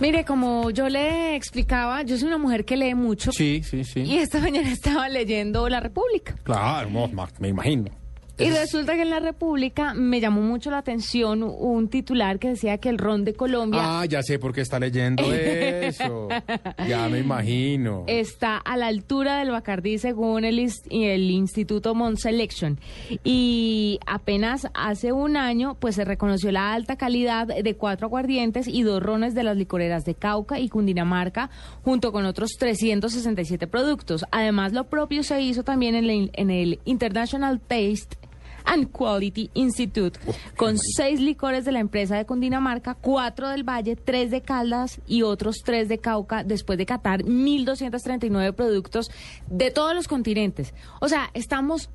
Mire, como yo le explicaba, yo soy una mujer que lee mucho. Sí, sí, sí. Y esta mañana estaba leyendo La República. Claro, me imagino. Y resulta que en La República me llamó mucho la atención un titular que decía que el ron de Colombia Ah, ya sé por qué está leyendo eso. ya me imagino. está a la altura del Bacardí según el, el Instituto Mont Selection. Y apenas hace un año pues se reconoció la alta calidad de cuatro aguardientes y dos rones de las licoreras de Cauca y Cundinamarca junto con otros 367 productos. Además lo propio se hizo también en el, en el International Taste and Quality Institute, con seis licores de la empresa de Cundinamarca, cuatro del Valle, tres de Caldas y otros tres de Cauca, después de catar 1.239 productos de todos los continentes. O sea, estamos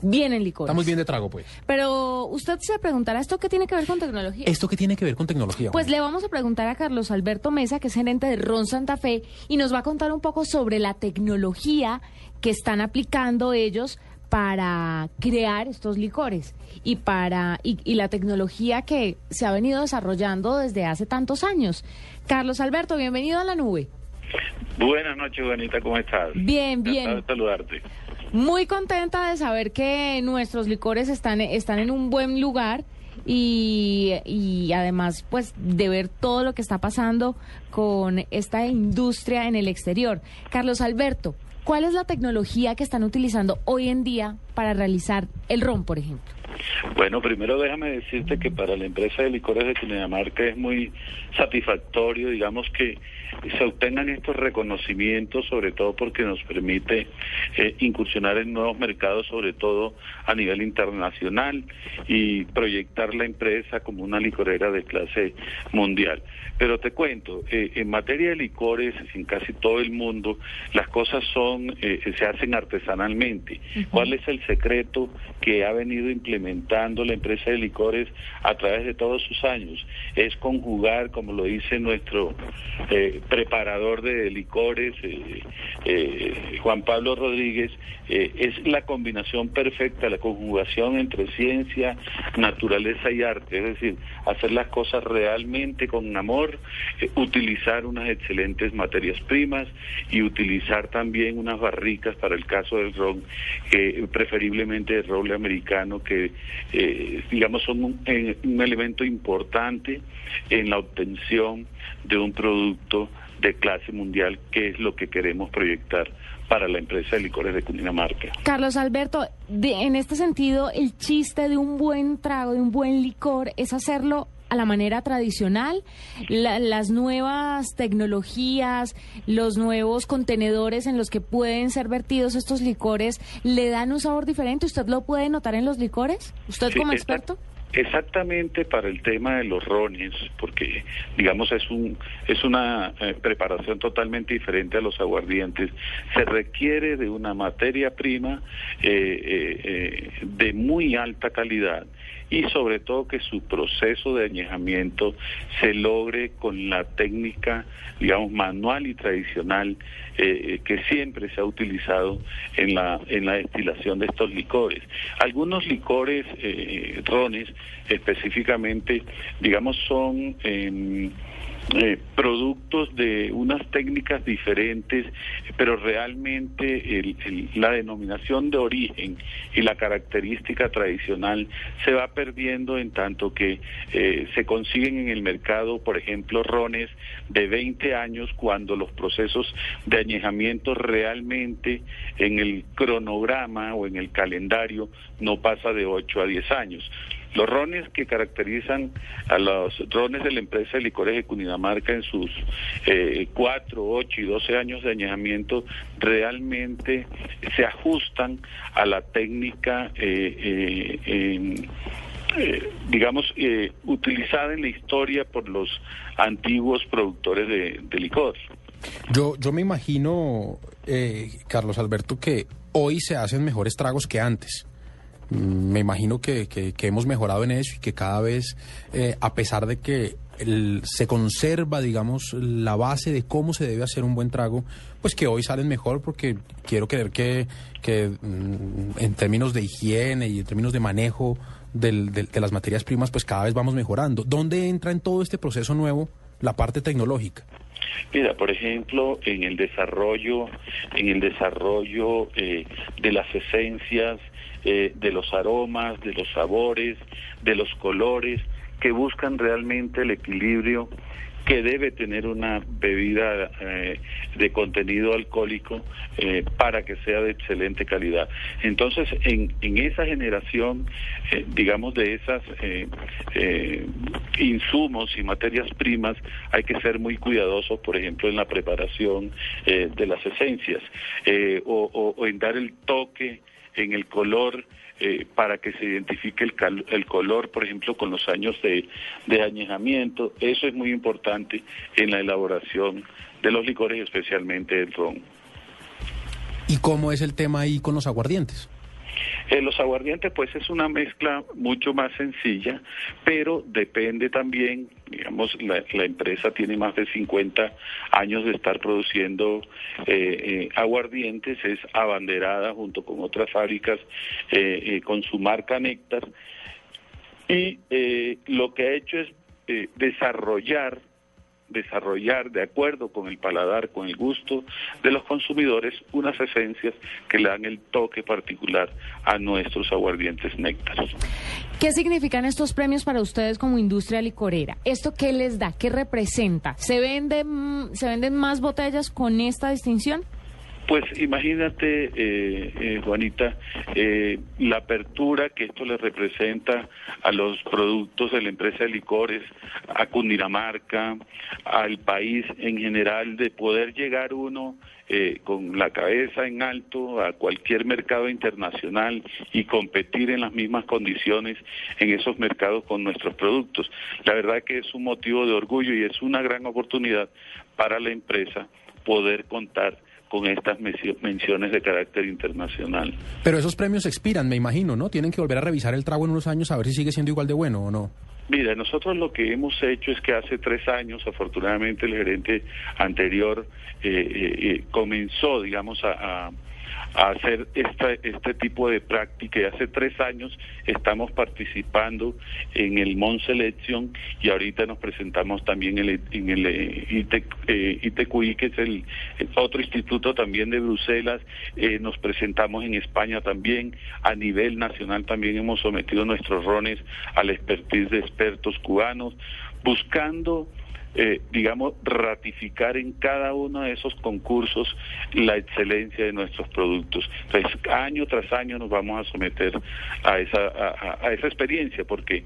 bien en licores. Estamos bien de trago, pues. Pero usted se preguntará, ¿esto qué tiene que ver con tecnología? ¿Esto qué tiene que ver con tecnología? Pues le vamos a preguntar a Carlos Alberto Mesa, que es gerente de Ron Santa Fe, y nos va a contar un poco sobre la tecnología que están aplicando ellos para crear estos licores y para y, y la tecnología que se ha venido desarrollando desde hace tantos años. Carlos Alberto, bienvenido a la nube. Buenas noches, Juanita, ¿cómo estás? Bien, bien. De saludarte. Muy contenta de saber que nuestros licores están, están en un buen lugar y, y además pues de ver todo lo que está pasando con esta industria en el exterior. Carlos Alberto, ¿cuál es la tecnología que están utilizando hoy en día para realizar el ron, por ejemplo? Bueno, primero déjame decirte que para la empresa de licores de Cundinamarca es muy satisfactorio, digamos, que se obtengan estos reconocimientos, sobre todo porque nos permite eh, incursionar en nuevos mercados, sobre todo a nivel internacional, y proyectar la empresa como una licorera de clase mundial. Pero te cuento, eh, en materia de licores, en casi todo el mundo, las cosas son, eh, se hacen artesanalmente. ¿Cuál es el secreto que ha venido implementando la empresa de licores a través de todos sus años? Es conjugar, como lo dice nuestro eh, preparador de licores, eh, eh, Juan Pablo Rodríguez, eh, es la combinación perfecta, la conjugación entre ciencia, naturaleza y arte, es decir, hacer las cosas realmente con amor, utilizar unas excelentes materias primas y utilizar también unas barricas para el caso del ron, que preferiblemente de roble americano, que eh, digamos son un, eh, un elemento importante en la obtención de un producto de clase mundial, que es lo que queremos proyectar para la empresa de licores de Cundinamarca. Carlos Alberto, de- en este sentido, el chiste de un buen trago, de un buen licor, es hacerlo a la manera tradicional, La- las nuevas tecnologías, los nuevos contenedores en los que pueden ser vertidos estos licores, ¿le dan un sabor diferente? ¿Usted lo puede notar en los licores? ¿Usted Sí, como experto? Exactamente para el tema de los rones, porque digamos es un es una eh, preparación totalmente diferente a los aguardientes. Se requiere de una materia prima eh, eh, eh, de muy alta calidad y sobre todo que su proceso de añejamiento se logre con la técnica, digamos, manual y tradicional eh, que siempre se ha utilizado en la, en la destilación de estos licores. Algunos licores, eh, rones específicamente, digamos, son... em, eh, productos de unas técnicas diferentes, pero realmente el- la denominación de origen y la característica tradicional se va perdiendo en tanto que eh, se consiguen en el mercado, por ejemplo, rones de 20 años cuando los procesos de añejamiento realmente en el cronograma o en el calendario no pasa de 8 a 10 años. Los rones que caracterizan a los rones de la empresa de licores de Cundinamarca en sus eh, 4, 8 y 12 años de añejamiento realmente se ajustan a la técnica, eh, eh, eh, digamos, eh, utilizada en la historia por los antiguos productores de, de licor. Yo, yo me imagino, eh, Carlos Alberto, que hoy se hacen mejores tragos que antes. Me imagino que, que- hemos mejorado en eso y que cada vez, eh, a pesar de que el- se conserva, digamos, la base de cómo se debe hacer un buen trago, pues que hoy salen mejor porque quiero creer que, que mm, en términos de higiene y en términos de manejo del- del- de las materias primas, pues cada vez vamos mejorando. ¿Dónde entra en todo este proceso nuevo la parte tecnológica? Mira, por ejemplo, en el desarrollo, en el desarrollo eh, de las esencias, eh, de los aromas, de los sabores, de los colores, que buscan realmente el equilibrio que debe tener una bebida eh, de contenido alcohólico eh, para que sea de excelente calidad. Entonces, en, esa generación, eh, digamos, de esas insumos y materias primas, hay que ser muy cuidadosos, por ejemplo, en la preparación de las esencias o en dar el toque en el color eh, para que se identifique el, el, color, por ejemplo, con los años de, de añejamiento. Eso es muy importante en la elaboración de los licores, especialmente el ron. ¿Y cómo es el tema ahí con los aguardientes? Eh, los aguardientes, pues es una mezcla mucho más sencilla, pero depende también, digamos, la, empresa tiene más de 50 años de estar produciendo eh, eh, aguardientes, es abanderada junto con otras fábricas con su marca Néctar, y lo que ha hecho es desarrollar desarrollar de acuerdo con el paladar, con el gusto de los consumidores, unas esencias que le dan el toque particular a nuestros aguardientes néctaros. ¿Qué significan estos premios para ustedes como industria licorera? ¿Esto qué les da? ¿Qué representa? ¿Se venden, ¿se venden más botellas con esta distinción? Pues imagínate, eh, eh, Juanita, eh, la apertura que esto le representa a los productos de la empresa de licores, a Cundinamarca, al país en general, de poder llegar uno con la cabeza en alto a cualquier mercado internacional y competir en las mismas condiciones en esos mercados con nuestros productos. La verdad que es un motivo de orgullo y es una gran oportunidad para la empresa poder contar con estas menciones de carácter internacional. Pero esos premios expiran, me imagino, ¿no? Tienen que volver a revisar el trago en unos años a ver si sigue siendo igual de bueno o no. Mira, nosotros lo que hemos hecho es que hace tres años, afortunadamente, el gerente anterior eh, eh, eh comenzó, digamos, a a hacer esta, este tipo de práctica. Y hace tres años estamos participando en el Mon Selection y ahorita nos presentamos también en el, en el ITQI, eh, que es el, otro instituto también de Bruselas, eh, nos presentamos en España también, a nivel nacional también hemos sometido nuestros rones al expertise de expertos cubanos, buscando eh, digamos, ratificar en cada uno de esos concursos la excelencia de nuestros productos. Entonces, año tras año nos vamos a someter a esa, a esa experiencia, porque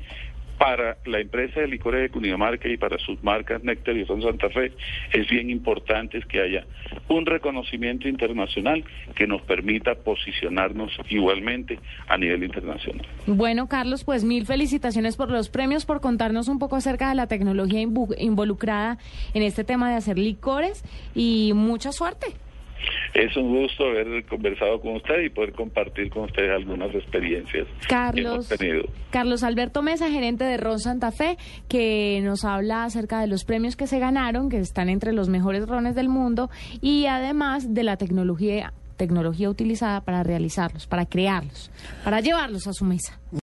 para la empresa de licores de Cundinamarca y para sus marcas Néctar y Ron Santa Fe es bien importante que haya un reconocimiento internacional que nos permita posicionarnos igualmente a nivel internacional. Bueno, Carlos, pues mil felicitaciones por los premios, por contarnos un poco acerca de la tecnología involucrada en este tema de hacer licores y mucha suerte. Es un gusto haber conversado con usted y poder compartir con ustedes algunas experiencias Carlos, que hemos tenido. Carlos Alberto Mesa, gerente de Ron Santa Fe, que nos habla acerca de los premios que se ganaron, que están entre los mejores rones del mundo, y además de la tecnología, tecnología utilizada para realizarlos, para crearlos, para llevarlos a su mesa.